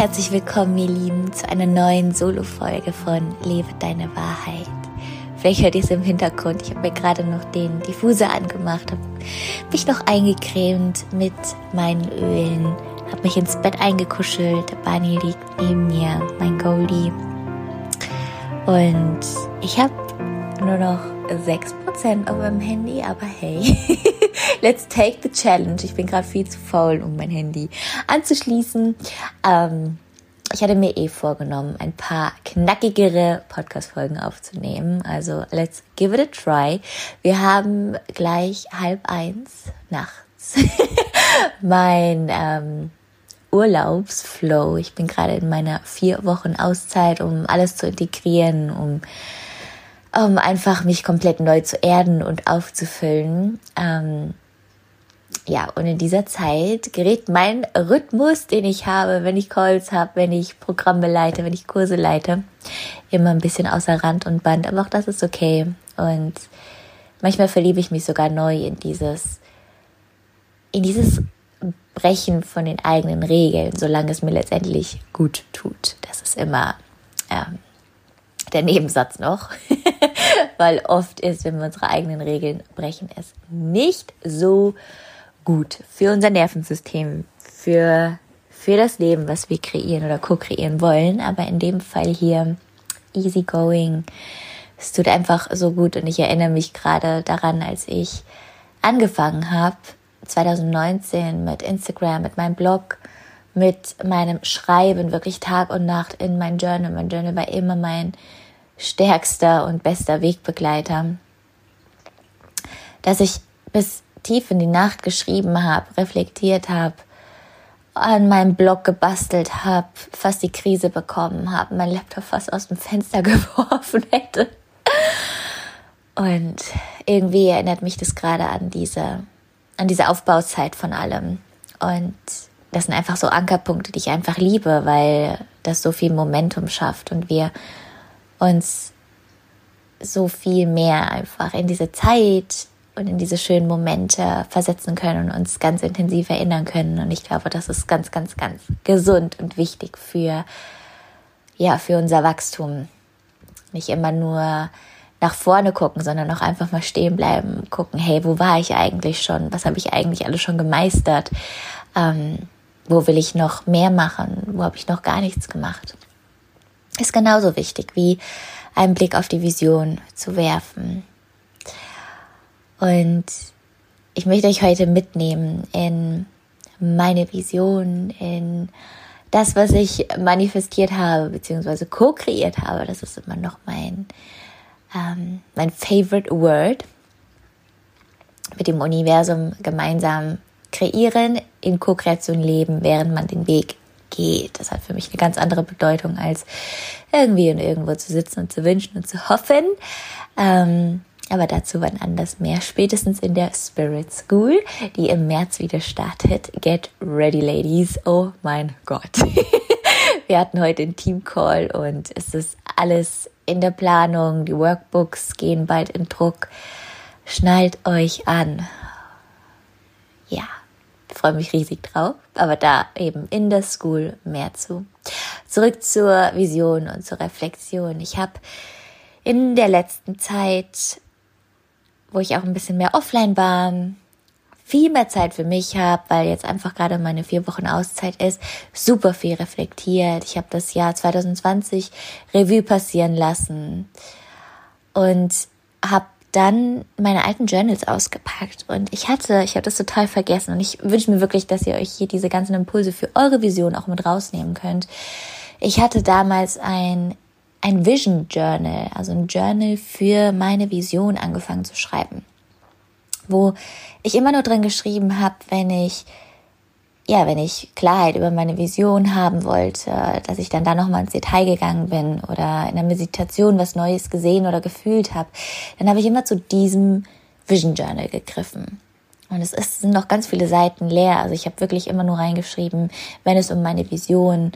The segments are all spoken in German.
Herzlich willkommen, ihr Lieben, zu einer neuen Solo-Folge von Lebe deine Wahrheit. Vielleicht hört ihr es im Hintergrund. Ich habe mir gerade noch den Diffuser angemacht, habe mich noch eingecremt mit meinen Ölen, habe mich ins Bett eingekuschelt. Bani liegt neben mir, mein Goldie. Und ich habe nur noch 6% auf meinem Handy, aber hey, let's take the challenge. Ich bin gerade viel zu faul, um mein Handy anzuschließen. Ähm, ich hatte mir eh vorgenommen, ein paar knackigere Podcast-Folgen aufzunehmen. Also let's give it a try. Wir haben gleich halb eins nachts mein ähm, Urlaubsflow. Ich bin gerade in meiner vier Wochen Auszeit, um alles zu integrieren, um um einfach mich komplett neu zu erden und aufzufüllen. Ähm, ja, und in dieser Zeit gerät mein Rhythmus, den ich habe, wenn ich Calls habe, wenn ich Programme leite, wenn ich Kurse leite, immer ein bisschen außer Rand und Band. Aber auch das ist okay. Und manchmal verliebe ich mich sogar neu in dieses, in dieses Brechen von den eigenen Regeln, solange es mir letztendlich gut tut. Das ist immer ähm, der Nebensatz noch, weil oft ist, wenn wir unsere eigenen Regeln brechen, es nicht so gut für unser Nervensystem, für, für das Leben, was wir kreieren oder co-kreieren wollen. Aber in dem Fall hier easy going. Es tut einfach so gut und ich erinnere mich gerade daran, als ich angefangen habe, 2019 mit Instagram, mit meinem Blog, mit meinem Schreiben, wirklich Tag und Nacht in mein Journal. Mein Journal war immer mein stärkster und bester Wegbegleiter, dass ich bis tief in die Nacht geschrieben habe, reflektiert habe, an meinem Blog gebastelt habe, fast die Krise bekommen habe, mein Laptop fast aus dem Fenster geworfen hätte. Und irgendwie erinnert mich das gerade an diese, an diese Aufbauzeit von allem. Und das sind einfach so Ankerpunkte, die ich einfach liebe, weil das so viel Momentum schafft und wir uns so viel mehr einfach in diese Zeit und in diese schönen Momente versetzen können und uns ganz intensiv erinnern können. Und ich glaube, das ist ganz, ganz, ganz gesund und wichtig für, ja, für unser Wachstum. Nicht immer nur nach vorne gucken, sondern auch einfach mal stehen bleiben, gucken, hey, wo war ich eigentlich schon? Was habe ich eigentlich alles schon gemeistert? Ähm, wo will ich noch mehr machen? Wo habe ich noch gar nichts gemacht? ist genauso wichtig wie einen Blick auf die Vision zu werfen. Und ich möchte euch heute mitnehmen in meine Vision, in das, was ich manifestiert habe, beziehungsweise co-kreiert habe. Das ist immer noch mein, ähm, mein favorite word. Mit dem Universum gemeinsam kreieren, in Co-Kreation leben, während man den Weg geht. Das hat für mich eine ganz andere Bedeutung als irgendwie und irgendwo zu sitzen und zu wünschen und zu hoffen. Ähm, aber dazu wann anders mehr. Spätestens in der Spirit School, die im März wieder startet. Get ready, ladies. Oh mein Gott. Wir hatten heute einen Team-Call und es ist alles in der Planung. Die Workbooks gehen bald in Druck. Schnallt euch an. Ja, freue mich riesig drauf, aber da eben in der School mehr zu. Zurück zur Vision und zur Reflexion. Ich habe in der letzten Zeit, wo ich auch ein bisschen mehr offline war, viel mehr Zeit für mich habe, weil jetzt einfach gerade meine vier Wochen Auszeit ist, super viel reflektiert. Ich habe das Jahr 2020 Revue passieren lassen und habe dann meine alten Journals ausgepackt und ich hatte, ich habe das total vergessen und ich wünsche mir wirklich, dass ihr euch hier diese ganzen Impulse für eure Vision auch mit rausnehmen könnt. Ich hatte damals ein ein Vision Journal, also ein Journal für meine Vision angefangen zu schreiben, wo ich immer nur drin geschrieben habe, wenn ich ja, wenn ich Klarheit über meine Vision haben wollte, dass ich dann da nochmal ins Detail gegangen bin oder in der Meditation was Neues gesehen oder gefühlt habe, dann habe ich immer zu diesem Vision Journal gegriffen. Und es ist, sind noch ganz viele Seiten leer. Also ich habe wirklich immer nur reingeschrieben, wenn es um meine Vision,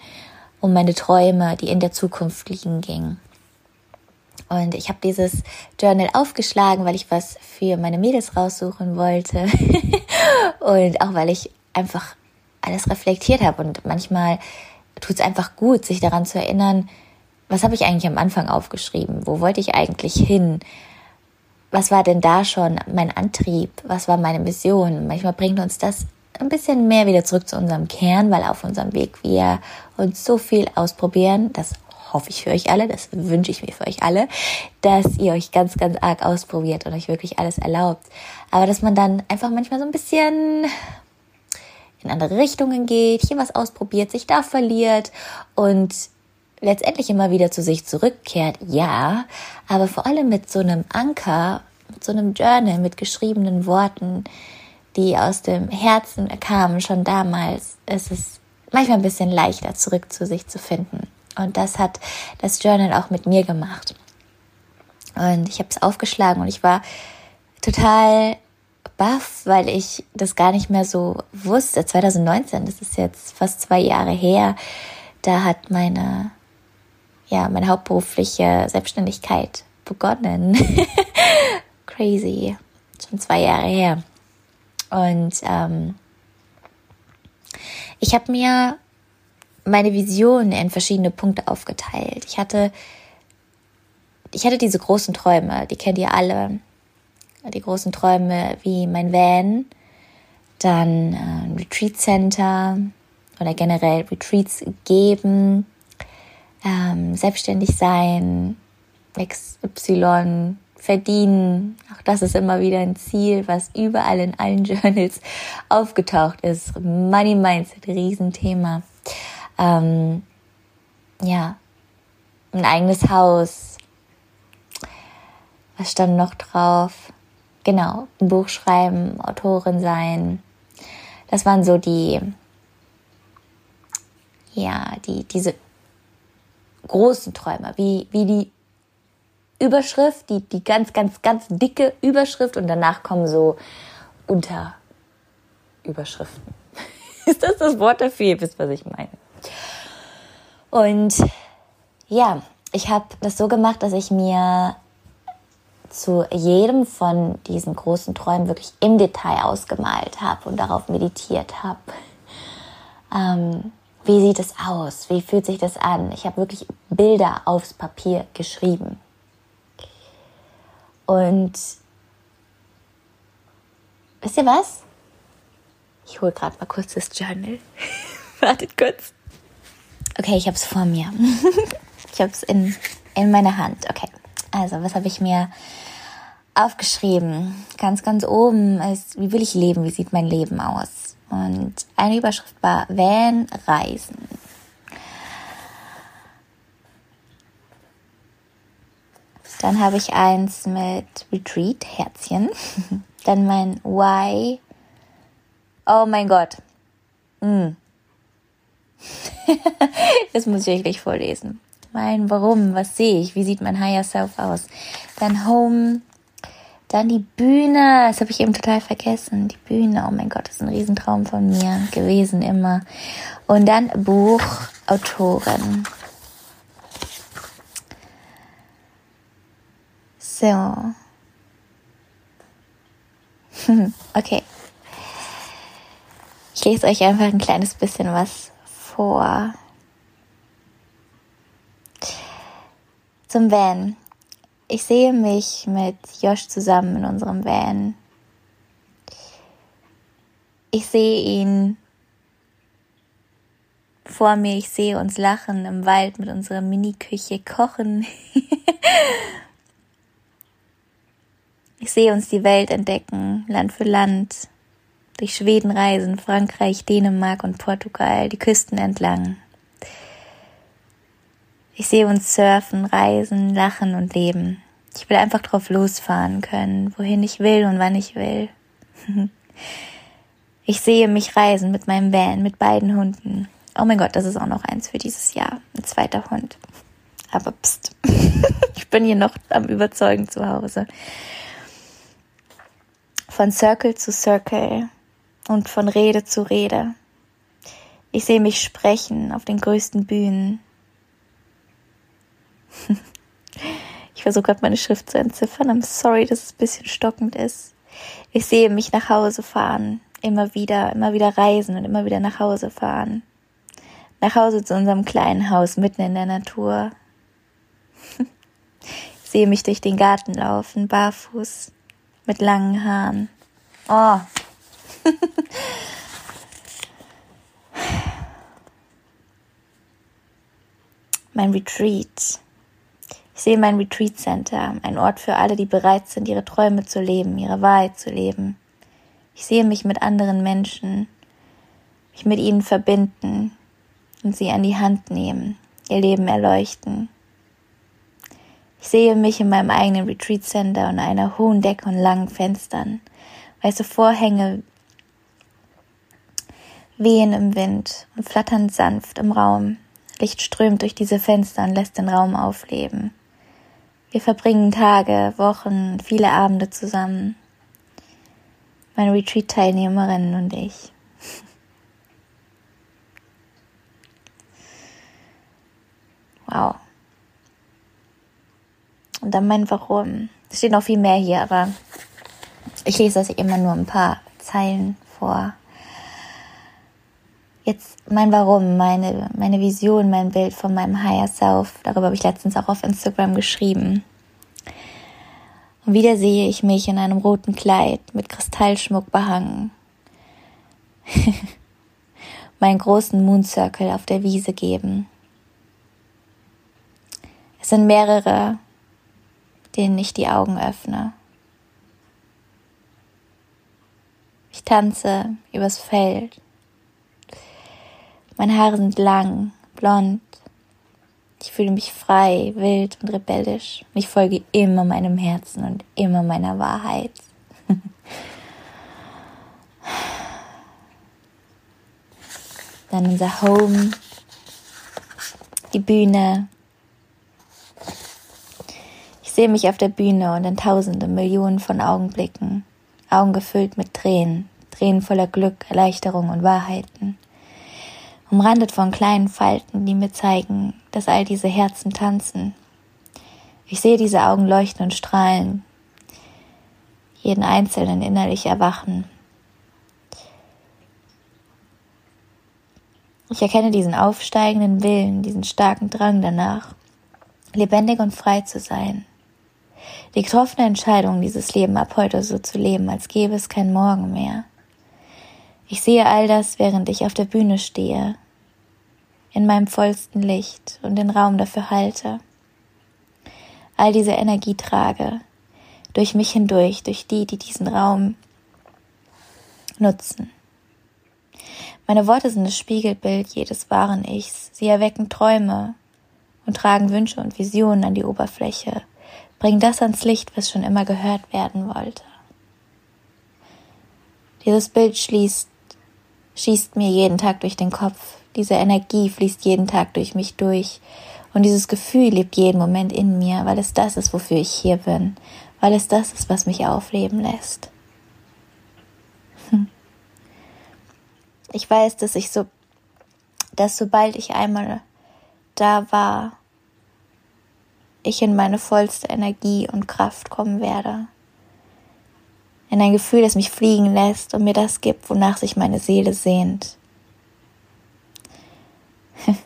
um meine Träume, die in der Zukunft liegen, ging. Und ich habe dieses Journal aufgeschlagen, weil ich was für meine Mädels raussuchen wollte. und auch weil ich einfach alles reflektiert habe. Und manchmal tut es einfach gut, sich daran zu erinnern, was habe ich eigentlich am Anfang aufgeschrieben? Wo wollte ich eigentlich hin? Was war denn da schon mein Antrieb? Was war meine Mission? Manchmal bringt uns das ein bisschen mehr wieder zurück zu unserem Kern, weil auf unserem Weg wir uns so viel ausprobieren. Das hoffe ich für euch alle, das wünsche ich mir für euch alle, dass ihr euch ganz, ganz arg ausprobiert und euch wirklich alles erlaubt. Aber dass man dann einfach manchmal so ein bisschen in andere Richtungen geht, hier was ausprobiert, sich da verliert und letztendlich immer wieder zu sich zurückkehrt, ja, aber vor allem mit so einem Anker, mit so einem Journal, mit geschriebenen Worten, die aus dem Herzen kamen, schon damals, ist es manchmal ein bisschen leichter, zurück zu sich zu finden. Und das hat das Journal auch mit mir gemacht. Und ich habe es aufgeschlagen und ich war total baff, weil ich das gar nicht mehr so wusste. 2019, das ist jetzt fast zwei Jahre her, da hat meine, ja, meine hauptberufliche Selbstständigkeit begonnen. Crazy. Schon zwei Jahre her. Und ähm, ich habe mir meine Vision in verschiedene Punkte aufgeteilt. Ich hatte, ich hatte diese großen Träume, die kennt ihr alle die großen Träume wie mein Van, dann ein Retreat Center oder generell Retreats geben, ähm, selbstständig sein, XY verdienen. Auch das ist immer wieder ein Ziel, was überall in allen Journals aufgetaucht ist. Money Mindset, Riesenthema. Ähm, ja, ein eigenes Haus. Was stand noch drauf? genau, ein Buch schreiben, Autorin sein. Das waren so die, ja, die, diese großen Träume, wie, wie die Überschrift, die, die ganz, ganz, ganz dicke Überschrift und danach kommen so Unterüberschriften. Ist das das Wort dafür? Ihr wisst, was ich meine. Und ja, ich habe das so gemacht, dass ich mir zu jedem von diesen großen Träumen wirklich im Detail ausgemalt habe und darauf meditiert habe. Ähm, wie sieht es aus? Wie fühlt sich das an? Ich habe wirklich Bilder aufs Papier geschrieben. Und wisst ihr was? Ich hole gerade mal kurz das Journal. Wartet kurz. Okay, ich habe es vor mir. ich habe es in, in meiner Hand. Okay. Also, was habe ich mir aufgeschrieben? Ganz, ganz oben ist, wie will ich leben? Wie sieht mein Leben aus? Und eine Überschrift war Van Reisen. Dann habe ich eins mit Retreat, Herzchen. Dann mein Why. Oh mein Gott. Mm. das muss ich gleich vorlesen mein Warum, was sehe ich, wie sieht mein Higher Self aus. Dann Home, dann die Bühne, das habe ich eben total vergessen, die Bühne, oh mein Gott, das ist ein Riesentraum von mir gewesen immer. Und dann Buch, So. okay. Ich lese euch einfach ein kleines bisschen was vor. Zum Van. Ich sehe mich mit Josh zusammen in unserem Van. Ich sehe ihn vor mir, ich sehe uns lachen im Wald mit unserer Mini-Küche kochen. ich sehe uns die Welt entdecken, Land für Land, durch Schweden reisen, Frankreich, Dänemark und Portugal, die Küsten entlang. Ich sehe uns surfen, reisen, lachen und leben. Ich will einfach drauf losfahren können, wohin ich will und wann ich will. Ich sehe mich reisen mit meinem Van, mit beiden Hunden. Oh mein Gott, das ist auch noch eins für dieses Jahr. Ein zweiter Hund. Aber pst. ich bin hier noch am Überzeugen zu Hause. Von Circle zu Circle und von Rede zu Rede. Ich sehe mich sprechen auf den größten Bühnen, ich versuche gerade meine Schrift zu entziffern. I'm sorry, dass es ein bisschen stockend ist. Ich sehe mich nach Hause fahren. Immer wieder, immer wieder reisen und immer wieder nach Hause fahren. nach Hause zu unserem kleinen Haus mitten in der Natur. Ich sehe mich durch den Garten laufen, barfuß, mit langen Haaren. Oh. mein Retreat. Ich sehe mein Retreat Center, ein Ort für alle, die bereit sind, ihre Träume zu leben, ihre Wahrheit zu leben. Ich sehe mich mit anderen Menschen, mich mit ihnen verbinden und sie an die Hand nehmen, ihr Leben erleuchten. Ich sehe mich in meinem eigenen Retreat Center und einer hohen Decke und langen Fenstern, weiße Vorhänge wehen im Wind und flattern sanft im Raum. Licht strömt durch diese Fenster und lässt den Raum aufleben. Wir verbringen Tage, Wochen, viele Abende zusammen. Meine Retreat-Teilnehmerinnen und ich. Wow. Und dann mein Warum. Es steht noch viel mehr hier, aber ich lese das immer nur ein paar Zeilen vor. Jetzt mein Warum, meine, meine Vision, mein Bild von meinem Higher Self. Darüber habe ich letztens auch auf Instagram geschrieben. Und wieder sehe ich mich in einem roten Kleid mit Kristallschmuck behangen. meinen großen Moon Circle auf der Wiese geben. Es sind mehrere, denen ich die Augen öffne. Ich tanze übers Feld meine Haare sind lang, blond. Ich fühle mich frei, wild und rebellisch. Ich folge immer meinem Herzen und immer meiner Wahrheit. Dann unser Home, die Bühne. Sehe mich auf der Bühne und in tausende, Millionen von Augenblicken, Augen gefüllt mit Tränen, Tränen voller Glück, Erleichterung und Wahrheiten umrandet von kleinen Falten, die mir zeigen, dass all diese Herzen tanzen. Ich sehe diese Augen leuchten und strahlen, jeden einzelnen innerlich erwachen. Ich erkenne diesen aufsteigenden Willen, diesen starken Drang danach, lebendig und frei zu sein. Die getroffene Entscheidung, dieses Leben ab heute so zu leben, als gäbe es kein Morgen mehr. Ich sehe all das, während ich auf der Bühne stehe, in meinem vollsten Licht und den Raum dafür halte. All diese Energie trage, durch mich hindurch, durch die, die diesen Raum nutzen. Meine Worte sind das Spiegelbild jedes wahren Ichs. Sie erwecken Träume und tragen Wünsche und Visionen an die Oberfläche, bringen das ans Licht, was schon immer gehört werden wollte. Dieses Bild schließt, schießt mir jeden Tag durch den Kopf, diese Energie fließt jeden Tag durch mich durch. Und dieses Gefühl lebt jeden Moment in mir, weil es das ist, wofür ich hier bin, weil es das ist, was mich aufleben lässt. Hm. Ich weiß, dass ich so, dass sobald ich einmal da war, ich in meine vollste Energie und Kraft kommen werde. In ein Gefühl, das mich fliegen lässt und mir das gibt, wonach sich meine Seele sehnt.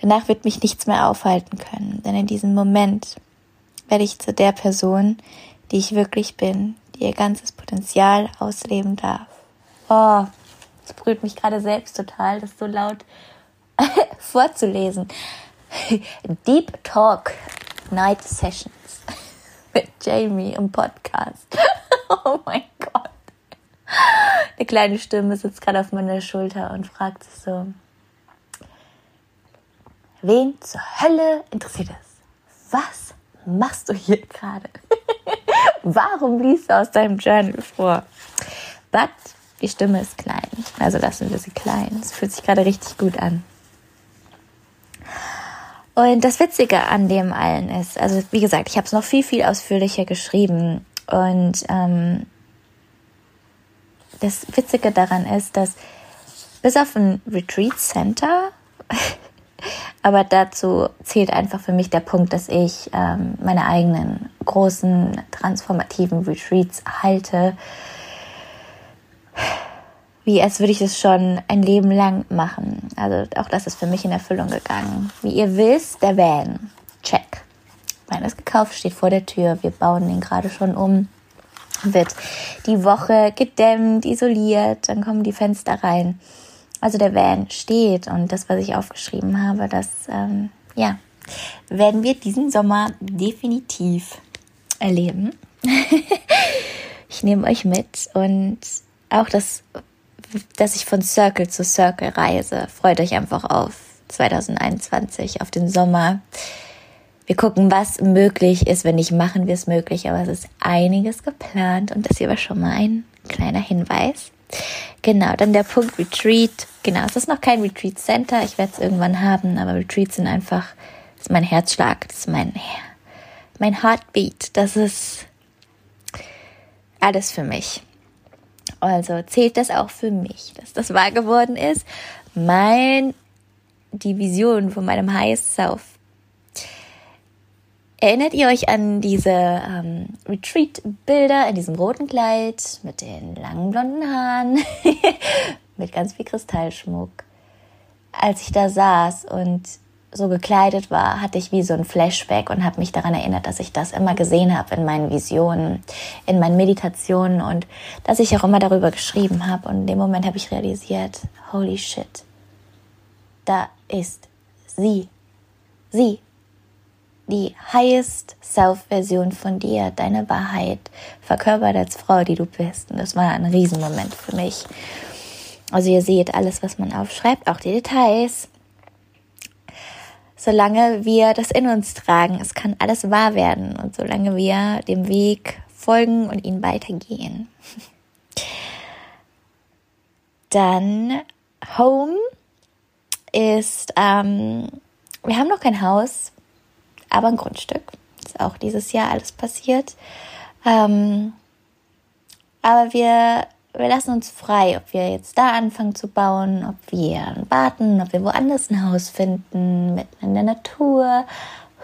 Danach wird mich nichts mehr aufhalten können, denn in diesem Moment werde ich zu der Person, die ich wirklich bin, die ihr ganzes Potenzial ausleben darf. Oh, das brüht mich gerade selbst total, das so laut vorzulesen. Deep Talk Night Sessions mit Jamie im Podcast. oh mein Gott. Eine kleine Stimme sitzt gerade auf meiner Schulter und fragt sich so, Wen zur Hölle interessiert es? Was machst du hier gerade? Warum liest du aus deinem Journal vor? But die Stimme ist klein. Also lassen wir sie klein. Es fühlt sich gerade richtig gut an. Und das Witzige an dem allen ist, also wie gesagt, ich habe es noch viel, viel ausführlicher geschrieben. Und ähm, das Witzige daran ist, dass bis auf ein Retreat Center aber dazu zählt einfach für mich der Punkt, dass ich ähm, meine eigenen großen transformativen Retreats halte. Wie als würde ich es schon ein Leben lang machen. Also auch das ist für mich in Erfüllung gegangen. Wie ihr wisst, der Van. Check. Mein ist gekauft, steht vor der Tür. Wir bauen den gerade schon um. Wird die Woche gedämmt, isoliert, dann kommen die Fenster rein. Also der Van steht und das, was ich aufgeschrieben habe, das, ähm, ja, werden wir diesen Sommer definitiv erleben. ich nehme euch mit und auch das, dass ich von Circle zu Circle reise. Freut euch einfach auf 2021, auf den Sommer. Wir gucken, was möglich ist. Wenn nicht, machen wir es möglich. Aber es ist einiges geplant und das hier war schon mal ein kleiner Hinweis. Genau, dann der Punkt Retreat. Genau, es ist noch kein Retreat Center. Ich werde es irgendwann haben, aber Retreats sind einfach, das ist mein Herzschlag, das ist mein, mein Heartbeat. Das ist alles für mich. Also zählt das auch für mich, dass das wahr geworden ist. Mein, die Vision von meinem High Self Erinnert ihr euch an diese ähm, Retreat-Bilder in diesem roten Kleid mit den langen blonden Haaren, mit ganz viel Kristallschmuck? Als ich da saß und so gekleidet war, hatte ich wie so ein Flashback und habe mich daran erinnert, dass ich das immer gesehen habe in meinen Visionen, in meinen Meditationen und dass ich auch immer darüber geschrieben habe. Und in dem Moment habe ich realisiert, holy shit, da ist sie, sie, die highest self-Version von dir, deine Wahrheit, verkörpert als Frau, die du bist. Und das war ein Riesenmoment für mich. Also ihr seht alles, was man aufschreibt, auch die Details. Solange wir das in uns tragen, es kann alles wahr werden. Und solange wir dem Weg folgen und ihn weitergehen. Dann Home ist, ähm, wir haben noch kein Haus, aber ein Grundstück. Ist auch dieses Jahr alles passiert. Ähm, aber wir, wir lassen uns frei, ob wir jetzt da anfangen zu bauen, ob wir warten, ob wir woanders ein Haus finden, mitten in der Natur.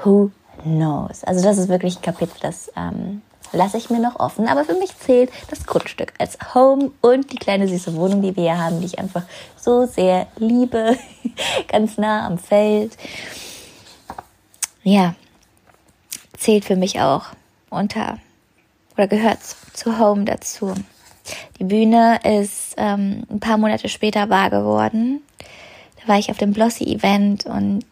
Who knows? Also das ist wirklich ein Kapitel, das ähm, lasse ich mir noch offen. Aber für mich zählt das Grundstück als Home und die kleine süße Wohnung, die wir hier haben, die ich einfach so sehr liebe. Ganz nah am Feld ja, zählt für mich auch unter oder gehört zu Home dazu. Die Bühne ist ähm, ein paar Monate später wahr geworden. Da war ich auf dem Blossy-Event und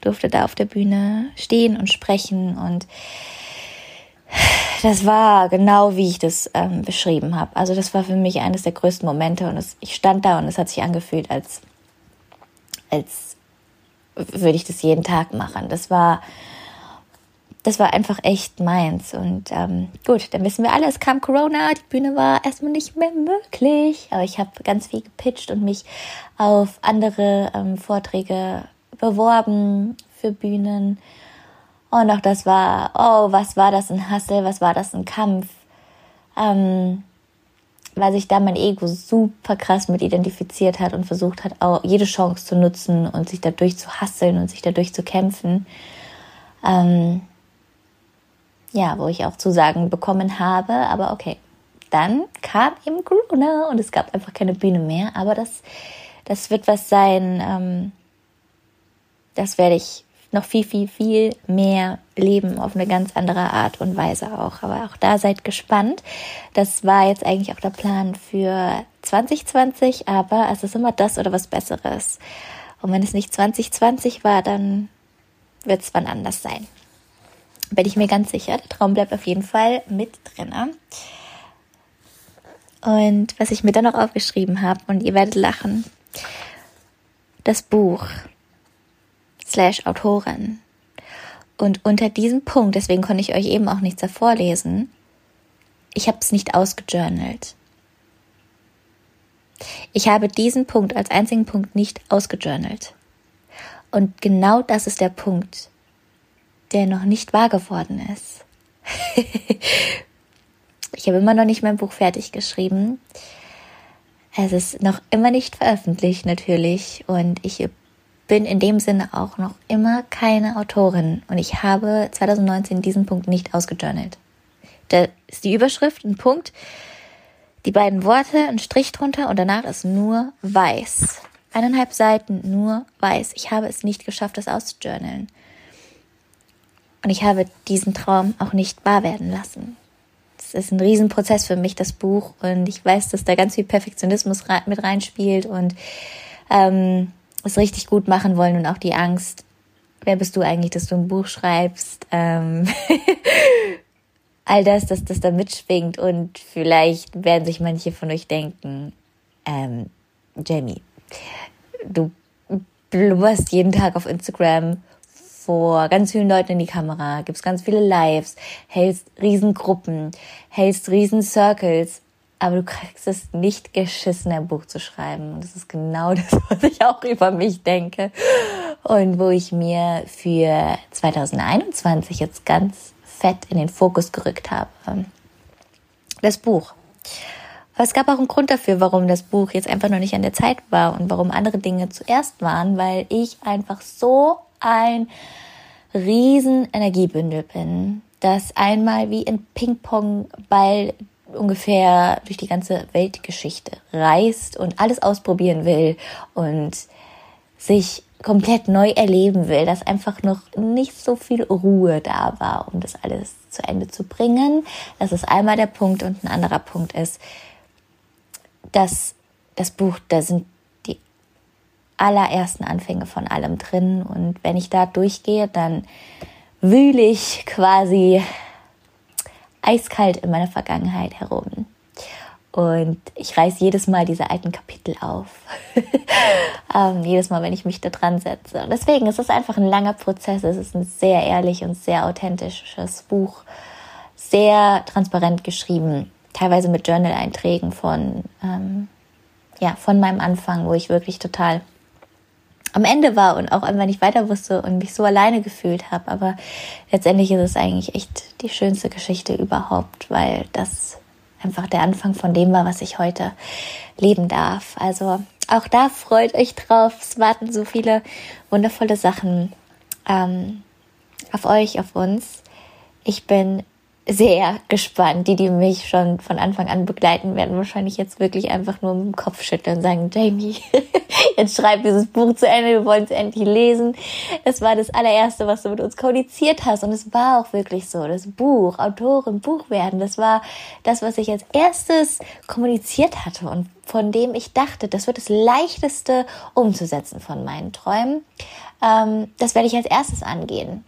durfte da auf der Bühne stehen und sprechen und das war genau wie ich das ähm, beschrieben habe. Also das war für mich eines der größten Momente und es, ich stand da und es hat sich angefühlt, als als würde ich das jeden Tag machen. Das war, das war einfach echt meins. Und ähm, gut, dann wissen wir alle, es kam Corona, die Bühne war erstmal nicht mehr möglich. Aber ich habe ganz viel gepitcht und mich auf andere ähm, Vorträge beworben für Bühnen. Und auch das war, oh, was war das ein Hassel, was war das ein Kampf. Ähm, weil sich da mein Ego super krass mit identifiziert hat und versucht hat, auch jede Chance zu nutzen und sich dadurch zu hasseln und sich dadurch zu kämpfen. Ähm, ja, wo ich auch Zusagen bekommen habe, aber okay. Dann kam eben Corona und es gab einfach keine Bühne mehr, aber das, das wird was sein, ähm, das werde ich noch viel, viel, viel mehr leben auf eine ganz andere Art und Weise auch. Aber auch da seid gespannt. Das war jetzt eigentlich auch der Plan für 2020, aber es ist immer das oder was Besseres. Und wenn es nicht 2020 war, dann wird es wann anders sein. Bin ich mir ganz sicher. Der Traum bleibt auf jeden Fall mit drin. Und was ich mir dann noch aufgeschrieben habe, und ihr werdet lachen, das Buch slash Autorin. Und unter diesem Punkt, deswegen konnte ich euch eben auch nichts davor lesen, ich habe es nicht ausgejournalt. Ich habe diesen Punkt als einzigen Punkt nicht ausgejournalt. Und genau das ist der Punkt, der noch nicht wahr geworden ist. ich habe immer noch nicht mein Buch fertig geschrieben. Es ist noch immer nicht veröffentlicht natürlich und ich bin in dem Sinne auch noch immer keine Autorin und ich habe 2019 diesen Punkt nicht ausgejournalt. Da ist die Überschrift ein Punkt, die beiden Worte, ein Strich drunter und danach ist nur weiß. Eineinhalb Seiten nur weiß. Ich habe es nicht geschafft, das auszujournalen. Und ich habe diesen Traum auch nicht wahr werden lassen. Es ist ein Riesenprozess für mich, das Buch. Und ich weiß, dass da ganz viel Perfektionismus mit reinspielt und ähm, es richtig gut machen wollen und auch die Angst, wer bist du eigentlich, dass du ein Buch schreibst? Ähm all das, dass das da mitschwingt und vielleicht werden sich manche von euch denken, ähm, Jamie, du blubberst jeden Tag auf Instagram vor ganz vielen Leuten in die Kamera, gibst ganz viele Lives, hältst Riesengruppen, hältst Riesen-Circles, aber du kriegst es nicht geschissen, ein Buch zu schreiben. Und das ist genau das, was ich auch über mich denke. Und wo ich mir für 2021 jetzt ganz fett in den Fokus gerückt habe. Das Buch. Aber es gab auch einen Grund dafür, warum das Buch jetzt einfach noch nicht an der Zeit war und warum andere Dinge zuerst waren, weil ich einfach so ein riesen Energiebündel bin, das einmal wie ein Ping-Pong-Ball ungefähr durch die ganze Weltgeschichte reist und alles ausprobieren will und sich komplett neu erleben will, dass einfach noch nicht so viel Ruhe da war, um das alles zu Ende zu bringen. Das ist einmal der Punkt und ein anderer Punkt ist, dass das Buch, da sind allerersten Anfänge von allem drin und wenn ich da durchgehe, dann wühle ich quasi eiskalt in meiner Vergangenheit herum. Und ich reiß jedes Mal diese alten Kapitel auf. ähm, jedes Mal, wenn ich mich da dran setze. Und deswegen ist es einfach ein langer Prozess. Es ist ein sehr ehrlich und sehr authentisches Buch. Sehr transparent geschrieben. Teilweise mit Journal-Einträgen von, ähm, ja, von meinem Anfang, wo ich wirklich total am Ende war und auch einfach nicht weiter wusste und mich so alleine gefühlt habe. Aber letztendlich ist es eigentlich echt die schönste Geschichte überhaupt, weil das einfach der Anfang von dem war, was ich heute leben darf. Also auch da freut euch drauf. Es warten so viele wundervolle Sachen ähm, auf euch, auf uns. Ich bin sehr gespannt. Die, die mich schon von Anfang an begleiten, werden wahrscheinlich jetzt wirklich einfach nur mit dem Kopf schütteln und sagen, Jamie, jetzt schreib dieses Buch zu Ende, wir wollen es endlich lesen. Das war das allererste, was du mit uns kommuniziert hast. Und es war auch wirklich so. Das Buch, Autorin, Buch werden, das war das, was ich als erstes kommuniziert hatte und von dem ich dachte, das wird das leichteste umzusetzen von meinen Träumen. Ähm, das werde ich als erstes angehen.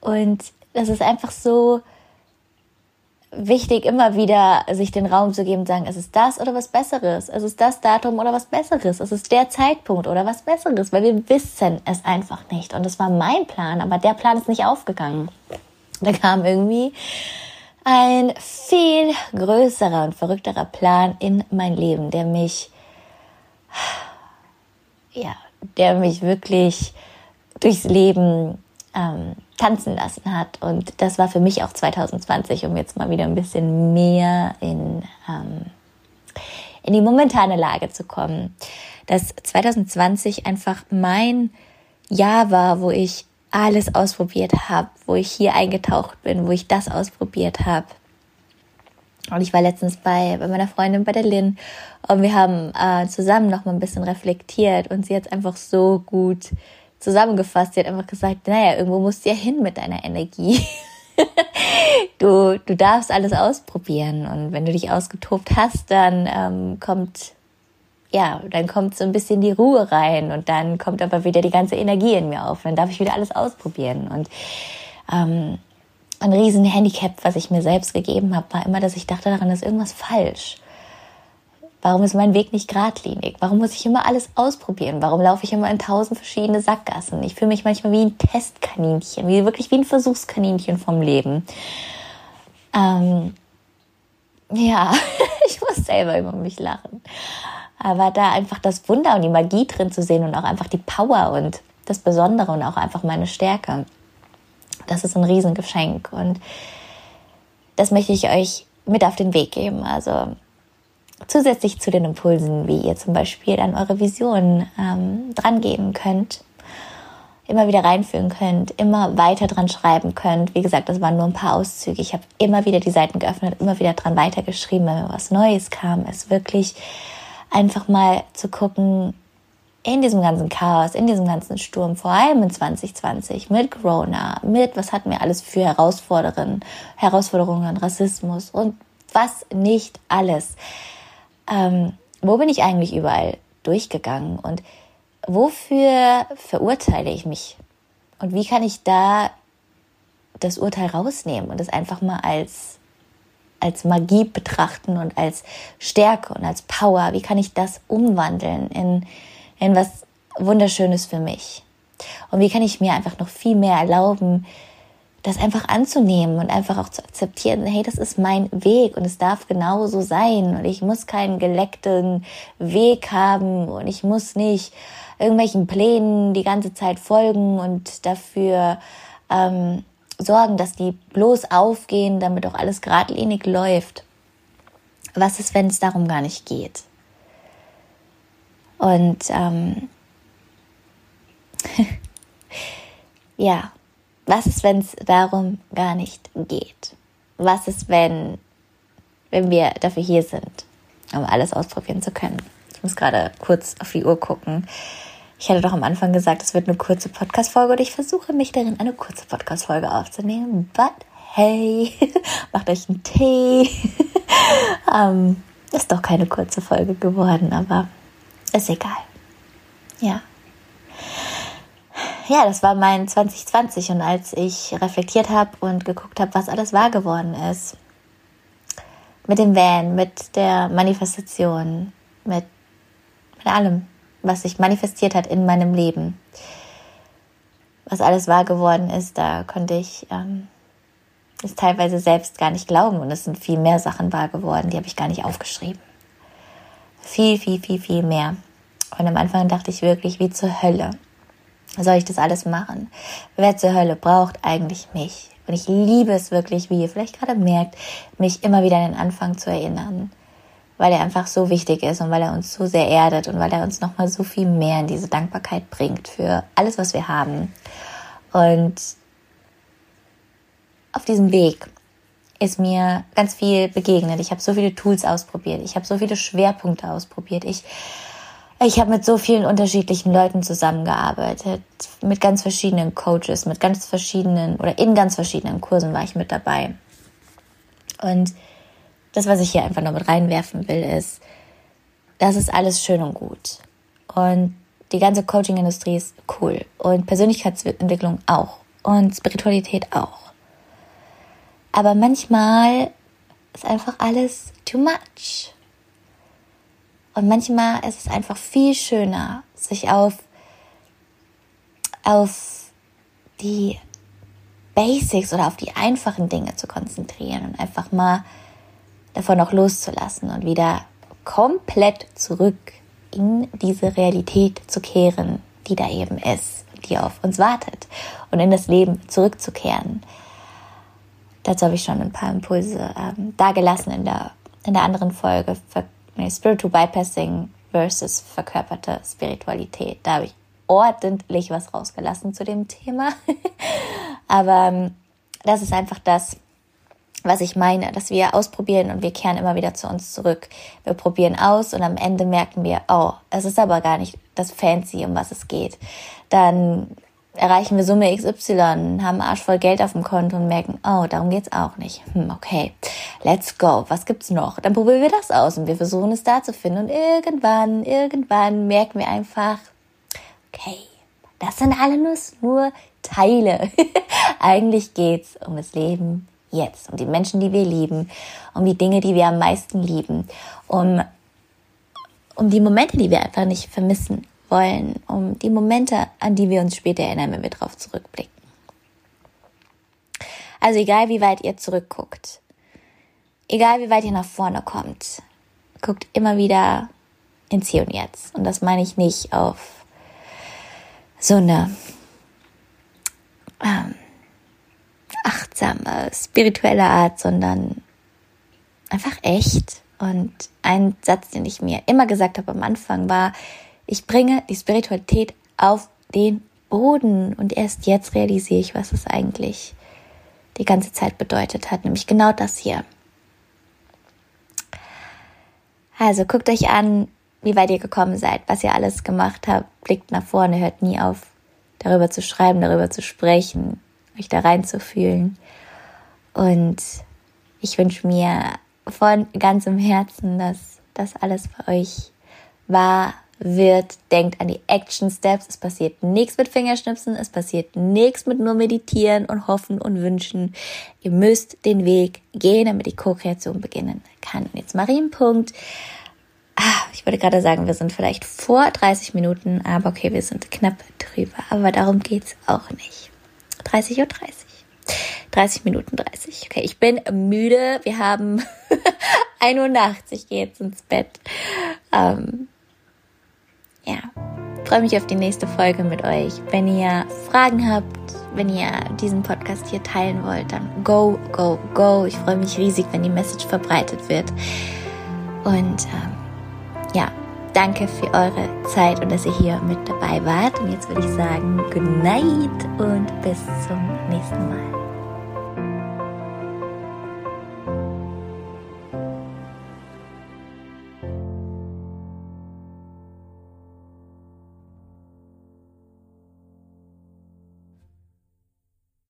Und das ist einfach so wichtig, immer wieder sich den Raum zu geben und sagen, es ist das oder was Besseres, es ist das Datum oder was Besseres, es ist der Zeitpunkt oder was Besseres, weil wir wissen es einfach nicht. Und das war mein Plan, aber der Plan ist nicht aufgegangen. Da kam irgendwie ein viel größerer und verrückterer Plan in mein Leben, der mich, ja, der mich wirklich durchs Leben ähm, tanzen lassen hat. Und das war für mich auch 2020, um jetzt mal wieder ein bisschen mehr in, ähm, in die momentane Lage zu kommen. Dass 2020 einfach mein Jahr war, wo ich alles ausprobiert habe, wo ich hier eingetaucht bin, wo ich das ausprobiert habe. Und ich war letztens bei, bei meiner Freundin, bei der Lynn, und wir haben äh, zusammen noch mal ein bisschen reflektiert und sie hat einfach so gut zusammengefasst. Sie hat einfach gesagt, naja, irgendwo musst du ja hin mit deiner Energie. du, du darfst alles ausprobieren und wenn du dich ausgetobt hast, dann ähm, kommt ja, dann kommt so ein bisschen die Ruhe rein und dann kommt aber wieder die ganze Energie in mir auf. Dann darf ich wieder alles ausprobieren und ähm, ein riesen Handicap, was ich mir selbst gegeben habe, war immer, dass ich dachte, daran ist irgendwas falsch. Warum ist mein Weg nicht geradlinig? Warum muss ich immer alles ausprobieren? Warum laufe ich immer in tausend verschiedene Sackgassen? Ich fühle mich manchmal wie ein Testkaninchen, wie wirklich wie ein Versuchskaninchen vom Leben. Ähm, ja, ich muss selber über mich lachen. Aber da einfach das Wunder und die Magie drin zu sehen und auch einfach die Power und das Besondere und auch einfach meine Stärke. Das ist ein Riesengeschenk und das möchte ich euch mit auf den Weg geben. Also zusätzlich zu den Impulsen, wie ihr zum Beispiel an eure Vision ähm, drangehen könnt, immer wieder reinfühlen könnt, immer weiter dran schreiben könnt. Wie gesagt, das waren nur ein paar Auszüge. Ich habe immer wieder die Seiten geöffnet, immer wieder dran weitergeschrieben, wenn mir was Neues kam. Es wirklich einfach mal zu gucken, in diesem ganzen Chaos, in diesem ganzen Sturm, vor allem in 2020, mit Corona, mit was hatten wir alles für Herausforderungen, Herausforderungen, Rassismus und was nicht alles. Ähm, wo bin ich eigentlich überall durchgegangen und wofür verurteile ich mich? Und wie kann ich da das Urteil rausnehmen und es einfach mal als, als Magie betrachten und als Stärke und als Power? Wie kann ich das umwandeln in, in was Wunderschönes für mich? Und wie kann ich mir einfach noch viel mehr erlauben, das einfach anzunehmen und einfach auch zu akzeptieren, hey, das ist mein Weg und es darf genauso sein und ich muss keinen geleckten Weg haben und ich muss nicht irgendwelchen Plänen die ganze Zeit folgen und dafür ähm, sorgen, dass die bloß aufgehen, damit auch alles geradlinig läuft. Was ist, wenn es darum gar nicht geht? Und ähm, ja, was ist, wenn es darum gar nicht geht? Was ist, wenn, wenn wir dafür hier sind, um alles ausprobieren zu können? Ich muss gerade kurz auf die Uhr gucken. Ich hatte doch am Anfang gesagt, es wird eine kurze Podcast-Folge und ich versuche mich darin, eine kurze Podcast-Folge aufzunehmen. But hey, macht euch einen Tee. ähm, ist doch keine kurze Folge geworden, aber ist egal. Ja ja, das war mein 2020 und als ich reflektiert habe und geguckt habe, was alles wahr geworden ist, mit dem Van, mit der Manifestation, mit, mit allem, was sich manifestiert hat in meinem Leben, was alles wahr geworden ist, da konnte ich ähm, es teilweise selbst gar nicht glauben und es sind viel mehr Sachen wahr geworden, die habe ich gar nicht aufgeschrieben. Viel, viel, viel, viel mehr. Und am Anfang dachte ich wirklich, wie zur Hölle soll ich das alles machen? Wer zur Hölle braucht eigentlich mich? Und ich liebe es wirklich, wie ihr vielleicht gerade merkt, mich immer wieder an den Anfang zu erinnern, weil er einfach so wichtig ist und weil er uns so sehr erdet und weil er uns nochmal so viel mehr in diese Dankbarkeit bringt für alles, was wir haben. Und auf diesem Weg ist mir ganz viel begegnet. Ich habe so viele Tools ausprobiert. Ich habe so viele Schwerpunkte ausprobiert. Ich ich habe mit so vielen unterschiedlichen Leuten zusammengearbeitet, mit ganz verschiedenen Coaches, mit ganz verschiedenen oder in ganz verschiedenen Kursen war ich mit dabei. Und das, was ich hier einfach noch mit reinwerfen will, ist, das ist alles schön und gut. Und die ganze Coaching-Industrie ist cool. Und Persönlichkeitsentwicklung auch. Und Spiritualität auch. Aber manchmal ist einfach alles too much. Und manchmal ist es einfach viel schöner, sich auf, auf die Basics oder auf die einfachen Dinge zu konzentrieren und einfach mal davon auch loszulassen und wieder komplett zurück in diese Realität zu kehren, die da eben ist, die auf uns wartet und in das Leben zurückzukehren. Dazu habe ich schon ein paar Impulse ähm, dagelassen in der, in der anderen Folge. Ver Spiritual Bypassing versus verkörperte Spiritualität. Da habe ich ordentlich was rausgelassen zu dem Thema. Aber ähm, das ist einfach das, was ich meine, dass wir ausprobieren und wir kehren immer wieder zu uns zurück. Wir probieren aus und am Ende merken wir, oh, es ist aber gar nicht das Fancy, um was es geht. Dann erreichen wir Summe XY, haben Arsch voll Geld auf dem Konto und merken, oh, darum geht's auch nicht. Hm, okay, let's go. Was gibt's noch? Dann probieren wir das aus und wir versuchen es da zu finden und irgendwann, irgendwann merken wir einfach, okay, das sind alles nur Teile. Eigentlich geht's um das Leben jetzt, um die Menschen, die wir lieben, um die Dinge, die wir am meisten lieben, um, um die Momente, die wir einfach nicht vermissen wollen, um die Momente, an die wir uns später erinnern, wenn wir darauf zurückblicken. Also egal, wie weit ihr zurückguckt, egal, wie weit ihr nach vorne kommt, guckt immer wieder ins Hier und Jetzt. Und das meine ich nicht auf so eine ähm, achtsame, spirituelle Art, sondern einfach echt. Und ein Satz, den ich mir immer gesagt habe am Anfang, war, ich bringe die Spiritualität auf den Boden. Und erst jetzt realisiere ich, was es eigentlich die ganze Zeit bedeutet hat, nämlich genau das hier. Also guckt euch an, wie weit ihr gekommen seid, was ihr alles gemacht habt, blickt nach vorne, hört nie auf, darüber zu schreiben, darüber zu sprechen, euch da reinzufühlen. Und ich wünsche mir von ganzem Herzen, dass das alles für euch wahr wird. Denkt an die Action Steps. Es passiert nichts mit Fingerschnipsen. Es passiert nichts mit nur meditieren und hoffen und wünschen. Ihr müsst den Weg gehen, damit die Co-Kreation beginnen kann. Und jetzt Marienpunkt. Ah, ich wollte gerade sagen, wir sind vielleicht vor 30 Minuten, aber okay, wir sind knapp drüber. Aber darum geht's auch nicht. 30.30 Uhr. 30 Minuten 30. Okay, ich bin müde. Wir haben 1 Uhr. Ich gehe jetzt ins Bett. Ähm, ja, freue mich auf die nächste Folge mit euch. Wenn ihr Fragen habt, wenn ihr diesen Podcast hier teilen wollt, dann go, go, go. Ich freue mich riesig, wenn die Message verbreitet wird. Und ähm, ja, danke für eure Zeit und dass ihr hier mit dabei wart. Und jetzt würde ich sagen, good night und bis zum nächsten Mal.